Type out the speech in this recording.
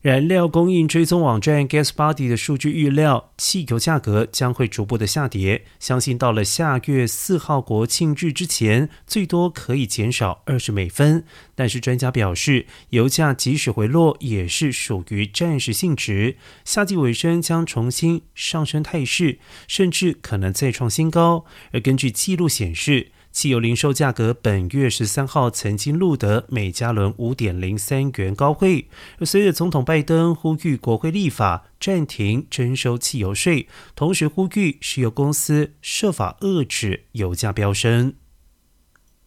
燃料供应追踪网站 GasBuddy 的数据预料，汽油价格将会逐步的下跌，相信到了下月四号国庆日之前，最多可以减少二十美分。但是专家表示，油价即使回落，也是属于暂时性质，夏季尾声将重新上升态势，甚至可能再创新高。而根据记录显示，汽油零售价格本月十三号曾经录得每加仑五点零三元高位，而随着总统拜登呼吁国会立法暂停征收汽油税，同时呼吁石油公司设法遏制油价飙升。